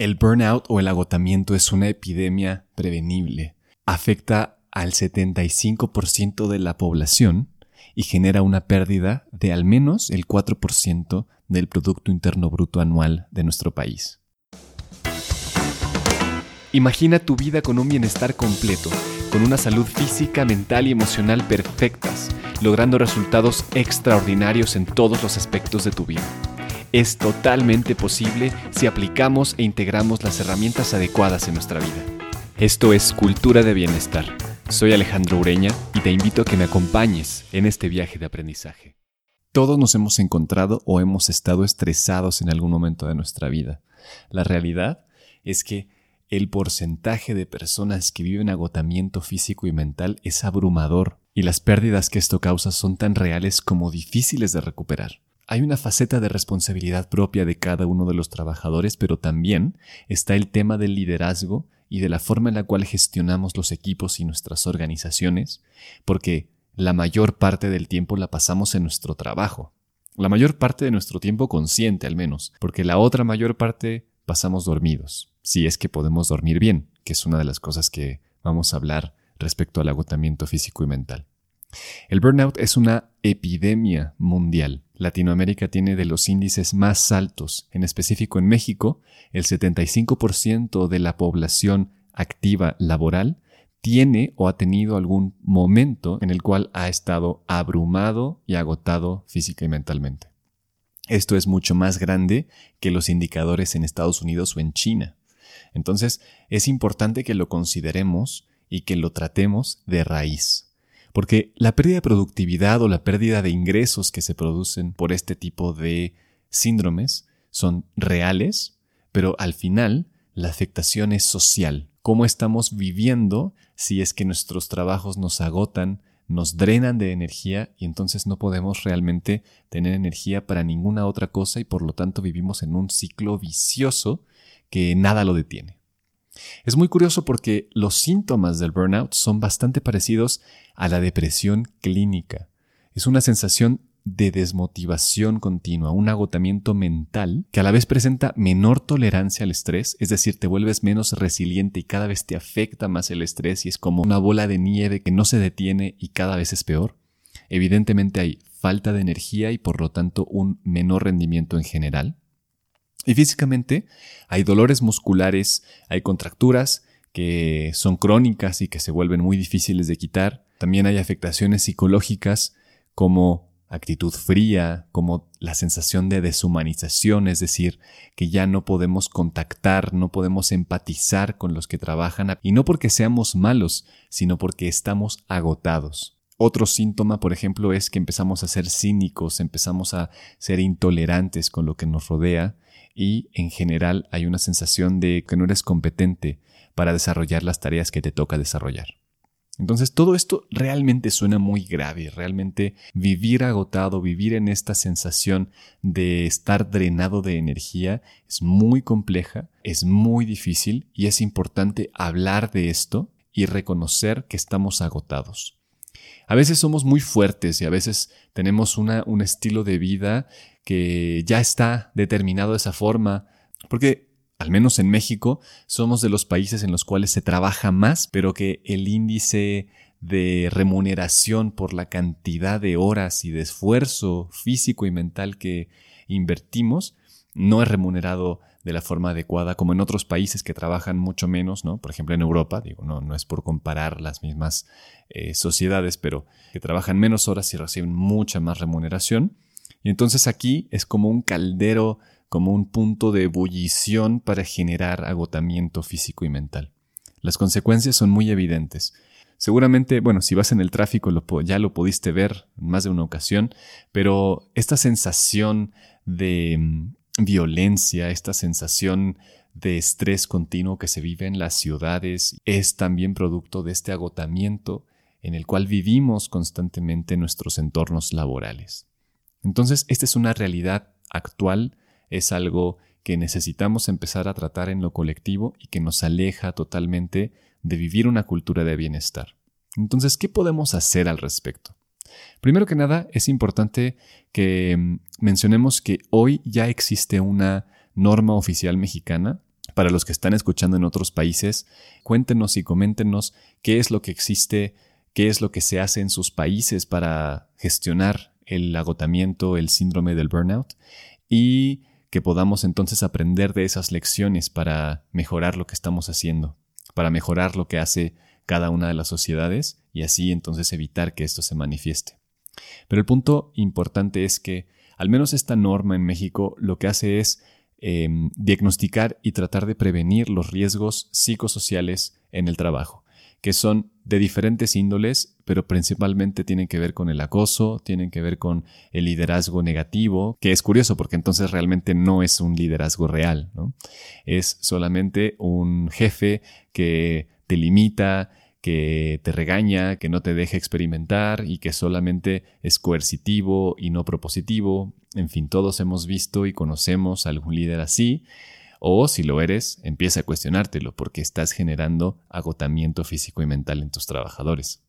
El burnout o el agotamiento es una epidemia prevenible. Afecta al 75% de la población y genera una pérdida de al menos el 4% del Producto Interno Bruto anual de nuestro país. Imagina tu vida con un bienestar completo, con una salud física, mental y emocional perfectas, logrando resultados extraordinarios en todos los aspectos de tu vida es totalmente posible si aplicamos e integramos las herramientas adecuadas en nuestra vida. Esto es Cultura de Bienestar. Soy Alejandro Ureña y te invito a que me acompañes en este viaje de aprendizaje. Todos nos hemos encontrado o hemos estado estresados en algún momento de nuestra vida. La realidad es que el porcentaje de personas que viven agotamiento físico y mental es abrumador y las pérdidas que esto causa son tan reales como difíciles de recuperar. Hay una faceta de responsabilidad propia de cada uno de los trabajadores, pero también está el tema del liderazgo y de la forma en la cual gestionamos los equipos y nuestras organizaciones, porque la mayor parte del tiempo la pasamos en nuestro trabajo. La mayor parte de nuestro tiempo consciente al menos, porque la otra mayor parte pasamos dormidos, si es que podemos dormir bien, que es una de las cosas que vamos a hablar respecto al agotamiento físico y mental. El burnout es una epidemia mundial. Latinoamérica tiene de los índices más altos. En específico en México, el 75% de la población activa laboral tiene o ha tenido algún momento en el cual ha estado abrumado y agotado física y mentalmente. Esto es mucho más grande que los indicadores en Estados Unidos o en China. Entonces, es importante que lo consideremos y que lo tratemos de raíz. Porque la pérdida de productividad o la pérdida de ingresos que se producen por este tipo de síndromes son reales, pero al final la afectación es social. ¿Cómo estamos viviendo si es que nuestros trabajos nos agotan, nos drenan de energía y entonces no podemos realmente tener energía para ninguna otra cosa y por lo tanto vivimos en un ciclo vicioso que nada lo detiene? Es muy curioso porque los síntomas del burnout son bastante parecidos a la depresión clínica. Es una sensación de desmotivación continua, un agotamiento mental que a la vez presenta menor tolerancia al estrés, es decir, te vuelves menos resiliente y cada vez te afecta más el estrés y es como una bola de nieve que no se detiene y cada vez es peor. Evidentemente hay falta de energía y por lo tanto un menor rendimiento en general. Y físicamente hay dolores musculares, hay contracturas que son crónicas y que se vuelven muy difíciles de quitar. También hay afectaciones psicológicas como actitud fría, como la sensación de deshumanización, es decir, que ya no podemos contactar, no podemos empatizar con los que trabajan, y no porque seamos malos, sino porque estamos agotados. Otro síntoma, por ejemplo, es que empezamos a ser cínicos, empezamos a ser intolerantes con lo que nos rodea, y en general hay una sensación de que no eres competente para desarrollar las tareas que te toca desarrollar. Entonces todo esto realmente suena muy grave, realmente vivir agotado, vivir en esta sensación de estar drenado de energía es muy compleja, es muy difícil y es importante hablar de esto y reconocer que estamos agotados. A veces somos muy fuertes y a veces tenemos una, un estilo de vida que ya está determinado de esa forma, porque al menos en México somos de los países en los cuales se trabaja más, pero que el índice de remuneración por la cantidad de horas y de esfuerzo físico y mental que invertimos no es remunerado de la forma adecuada como en otros países que trabajan mucho menos, ¿no? Por ejemplo en Europa, digo, no, no es por comparar las mismas eh, sociedades, pero que trabajan menos horas y reciben mucha más remuneración. Y entonces aquí es como un caldero, como un punto de ebullición para generar agotamiento físico y mental. Las consecuencias son muy evidentes. Seguramente, bueno, si vas en el tráfico ya lo pudiste ver en más de una ocasión, pero esta sensación de mm, violencia, esta sensación de estrés continuo que se vive en las ciudades es también producto de este agotamiento en el cual vivimos constantemente en nuestros entornos laborales. Entonces, esta es una realidad actual, es algo que necesitamos empezar a tratar en lo colectivo y que nos aleja totalmente de vivir una cultura de bienestar. Entonces, ¿qué podemos hacer al respecto? Primero que nada, es importante que mm, mencionemos que hoy ya existe una norma oficial mexicana. Para los que están escuchando en otros países, cuéntenos y coméntenos qué es lo que existe, qué es lo que se hace en sus países para gestionar el agotamiento, el síndrome del burnout y que podamos entonces aprender de esas lecciones para mejorar lo que estamos haciendo, para mejorar lo que hace cada una de las sociedades y así entonces evitar que esto se manifieste. Pero el punto importante es que al menos esta norma en México lo que hace es em, diagnosticar y tratar de prevenir los riesgos psicosociales en el trabajo que son de diferentes índoles, pero principalmente tienen que ver con el acoso, tienen que ver con el liderazgo negativo, que es curioso porque entonces realmente no es un liderazgo real, ¿no? Es solamente un jefe que te limita, que te regaña, que no te deja experimentar y que solamente es coercitivo y no propositivo. En fin, todos hemos visto y conocemos a algún líder así o si lo eres, empieza a cuestionártelo porque estás generando agotamiento físico y mental en tus trabajadores.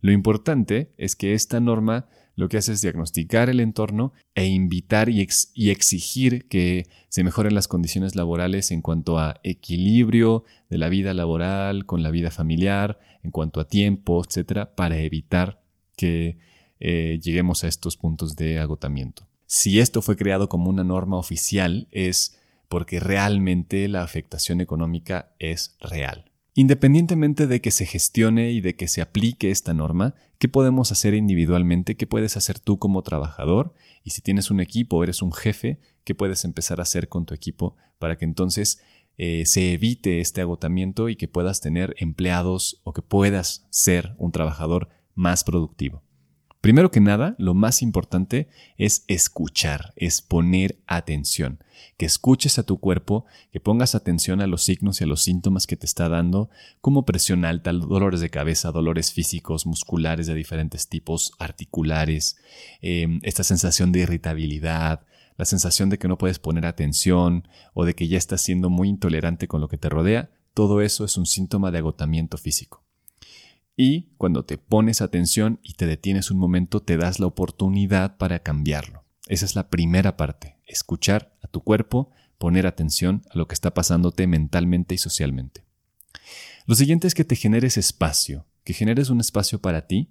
Lo importante es que esta norma lo que hace es diagnosticar el entorno e invitar y, exigir que se mejoren las condiciones laborales en cuanto a equilibrio de la vida laboral con la vida familiar, en cuanto a tiempo, etcétera, para evitar que eh, lleguemos a estos puntos de agotamiento. Si esto fue creado como una norma oficial, es porque realmente la afectación económica es real. Independientemente de que se gestione y de que se aplique esta norma, ¿qué podemos hacer individualmente? ¿Qué puedes hacer tú como trabajador? Y si tienes un equipo o eres un jefe, ¿qué puedes empezar a hacer con tu equipo para que entonces eh, se evite este agotamiento y que puedas tener empleados o que puedas ser un trabajador más productivo? Primero que nada, lo más importante es escuchar, es poner atención, que escuches a tu cuerpo, que pongas atención a los signos y a los síntomas que te está dando, como presión alta, dolores de cabeza, dolores físicos, musculares de diferentes tipos, articulares, em, esta sensación de irritabilidad, la sensación de que no puedes poner atención o de que ya estás siendo muy intolerante con lo que te rodea, todo eso es un síntoma de agotamiento físico. Y cuando te pones atención y te detienes un momento, te das la oportunidad para cambiarlo. Esa es la primera parte, escuchar a tu cuerpo, poner atención a lo que está pasándote mentalmente y socialmente. Lo siguiente es que te generes espacio, que generes un espacio para ti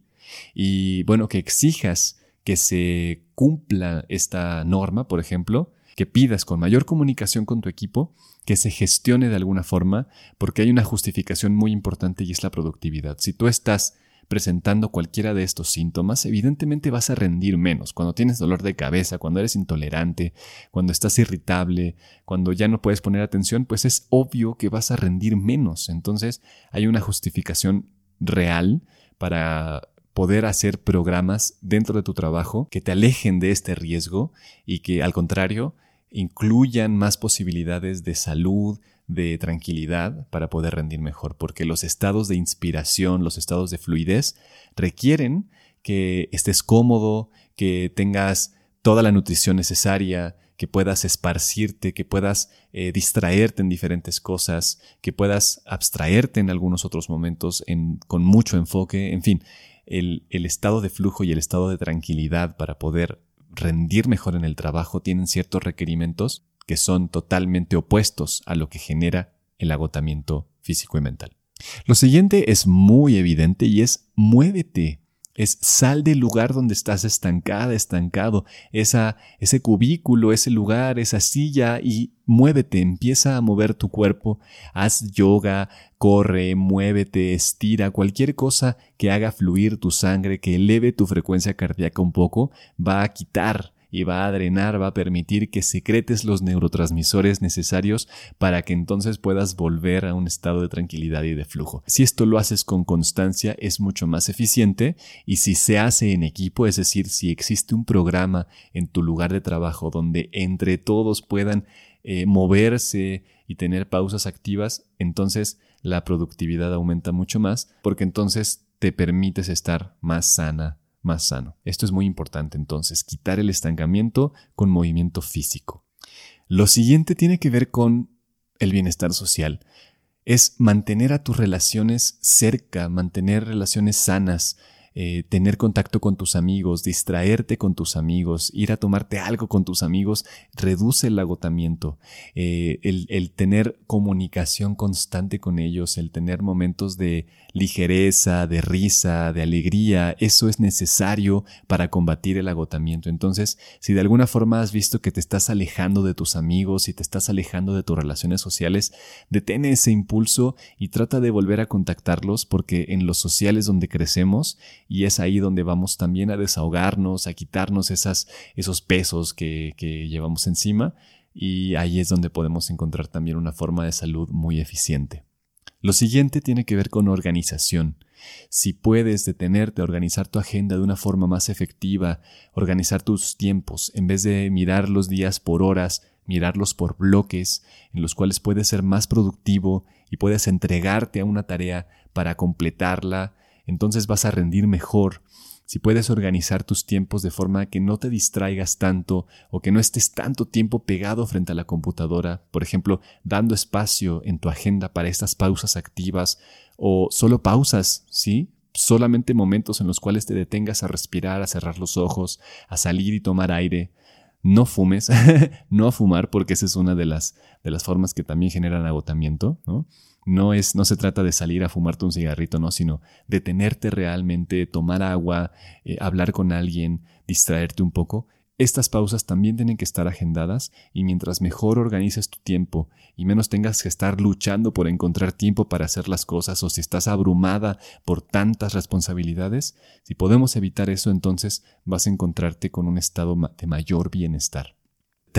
y bueno, que exijas que se cumpla esta norma, por ejemplo, que pidas con mayor comunicación con tu equipo que se gestione de alguna forma, porque hay una justificación muy importante y es la productividad. Si tú estás presentando cualquiera de estos síntomas, evidentemente vas a rendir menos. Cuando tienes dolor de cabeza, cuando eres intolerante, cuando estás irritable, cuando ya no puedes poner atención, pues es obvio que vas a rendir menos. Entonces hay una justificación real para poder hacer programas dentro de tu trabajo que te alejen de este riesgo y que al contrario incluyan más posibilidades de salud, de tranquilidad para poder rendir mejor, porque los estados de inspiración, los estados de fluidez requieren que estés cómodo, que tengas toda la nutrición necesaria, que puedas esparcirte, que puedas eh, distraerte en diferentes cosas, que puedas abstraerte en algunos otros momentos con mucho enfoque, en fin, el estado de flujo y el estado de tranquilidad para poder rendir mejor en el trabajo tienen ciertos requerimientos que son totalmente opuestos a lo que genera el agotamiento físico y mental. Lo siguiente es muy evidente y es muévete es sal del lugar donde estás estancada, estancado, esa, ese cubículo, ese lugar, esa silla y muévete, empieza a mover tu cuerpo, haz yoga, corre, muévete, estira, cualquier cosa que haga fluir tu sangre, que eleve tu frecuencia cardíaca un poco, va a quitar y va a drenar, va a permitir que secretes los neurotransmisores necesarios para que entonces puedas volver a un estado de tranquilidad y de flujo. Si esto lo haces con constancia es mucho más eficiente y si se hace en equipo, es decir, si existe un programa en tu lugar de trabajo donde entre todos puedan eh, moverse y tener pausas activas, entonces la productividad aumenta mucho más porque entonces te permites estar más sana más sano. Esto es muy importante entonces, quitar el estancamiento con movimiento físico. Lo siguiente tiene que ver con el bienestar social. Es mantener a tus relaciones cerca, mantener relaciones sanas, eh, tener contacto con tus amigos, distraerte con tus amigos, ir a tomarte algo con tus amigos, reduce el agotamiento. Eh, el, tener comunicación constante con ellos, el tener momentos de ligereza, de risa, de alegría, eso es necesario para combatir el agotamiento. Entonces, si de alguna forma has visto que te estás alejando de tus amigos y te estás alejando de tus relaciones sociales, detén ese impulso y trata de volver a contactarlos porque en los sociales donde crecemos y es ahí donde vamos también a desahogarnos, a quitarnos esas, esos pesos que, llevamos encima y ahí es donde podemos encontrar también una forma de salud muy eficiente. Lo siguiente tiene que ver con organización. Si puedes detenerte organizar tu agenda de una forma más efectiva, organizar tus tiempos, en vez de mirar los días por horas, mirarlos por bloques, en los cuales puedes ser más productivo y puedes entregarte a una tarea para completarla, entonces vas a rendir mejor si puedes organizar tus tiempos de forma que no te distraigas tanto o que no estés tanto tiempo pegado frente a la computadora, por ejemplo, dando espacio en tu agenda para estas pausas activas o solo pausas, ¿sí? Solamente momentos en los cuales te detengas a respirar, a cerrar los ojos, a salir y tomar aire. No fumes, no fumar porque esa es una de las, de las formas que también generan agotamiento, ¿no? No, es, no se trata de salir a fumarte un cigarrito, no, sino detenerte realmente, tomar agua, eh, hablar con alguien, distraerte un poco. Estas pausas también tienen que estar agendadas y mientras mejor organices tu tiempo y menos tengas que estar luchando por encontrar tiempo para hacer las cosas o si estás abrumada por tantas responsabilidades, si podemos evitar eso entonces vas a encontrarte con un estado de mayor bienestar.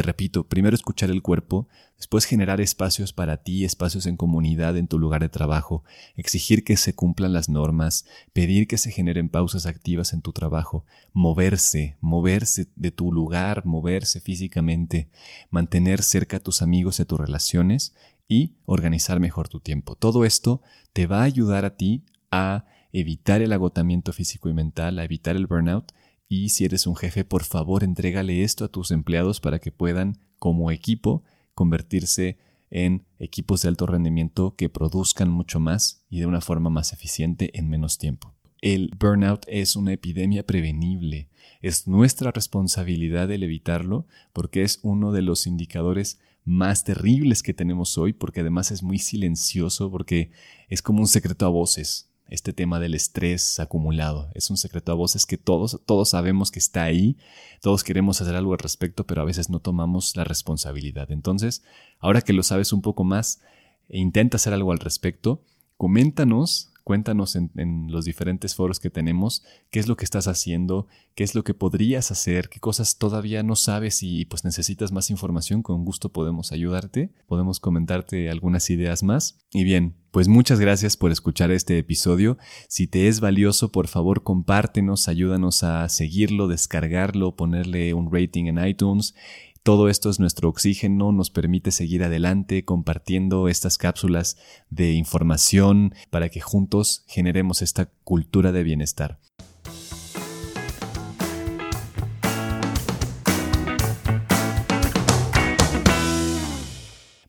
Te repito, primero escuchar el cuerpo, después generar espacios para ti, espacios en comunidad en tu lugar de trabajo, exigir que se cumplan las normas, pedir que se generen pausas activas en tu trabajo, moverse, moverse de tu lugar, moverse físicamente, mantener cerca a tus amigos y a tus relaciones y organizar mejor tu tiempo. Todo esto te va a ayudar a ti a evitar el agotamiento físico y mental, a evitar el burnout y si eres un jefe, por favor, entrégale esto a tus empleados para que puedan, como equipo, convertirse en equipos de alto rendimiento que produzcan mucho más y de una forma más eficiente en menos tiempo. El burnout es una epidemia prevenible. Es nuestra responsabilidad el evitarlo porque es uno de los indicadores más terribles que tenemos hoy porque además es muy silencioso porque es como un secreto a voces este tema del estrés acumulado. Es un secreto a voces que todos, todos sabemos que está ahí, todos queremos hacer algo al respecto, pero a veces no tomamos la responsabilidad. Entonces, ahora que lo sabes un poco más, e intenta hacer algo al respecto, coméntanos Cuéntanos en, los diferentes foros que tenemos qué es lo que estás haciendo, qué es lo que podrías hacer, qué cosas todavía no sabes y pues necesitas más información. Con gusto podemos ayudarte, podemos comentarte algunas ideas más. Y bien, pues muchas gracias por escuchar este episodio. Si te es valioso, por favor compártenos, ayúdanos a seguirlo, descargarlo, ponerle un rating en iTunes todo esto es nuestro oxígeno, nos permite seguir adelante compartiendo estas cápsulas de información para que juntos generemos esta cultura de bienestar.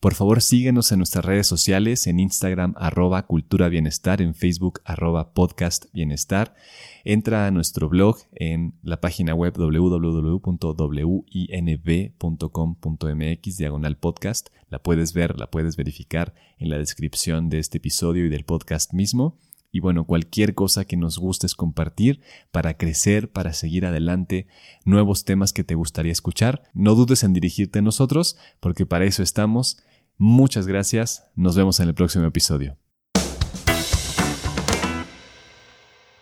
Por favor, síguenos en nuestras redes sociales, en Instagram arroba cultura bienestar, en Facebook arroba podcast bienestar. Entra a nuestro blog en la página web www.winb.com.mx diagonal podcast. La puedes ver, la puedes verificar en la descripción de este episodio y del podcast mismo. Y bueno, cualquier cosa que nos gustes compartir para crecer, para seguir adelante, nuevos temas que te gustaría escuchar, no dudes en dirigirte a nosotros, porque para eso estamos Muchas gracias, nos vemos en el próximo episodio.